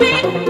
wanna be.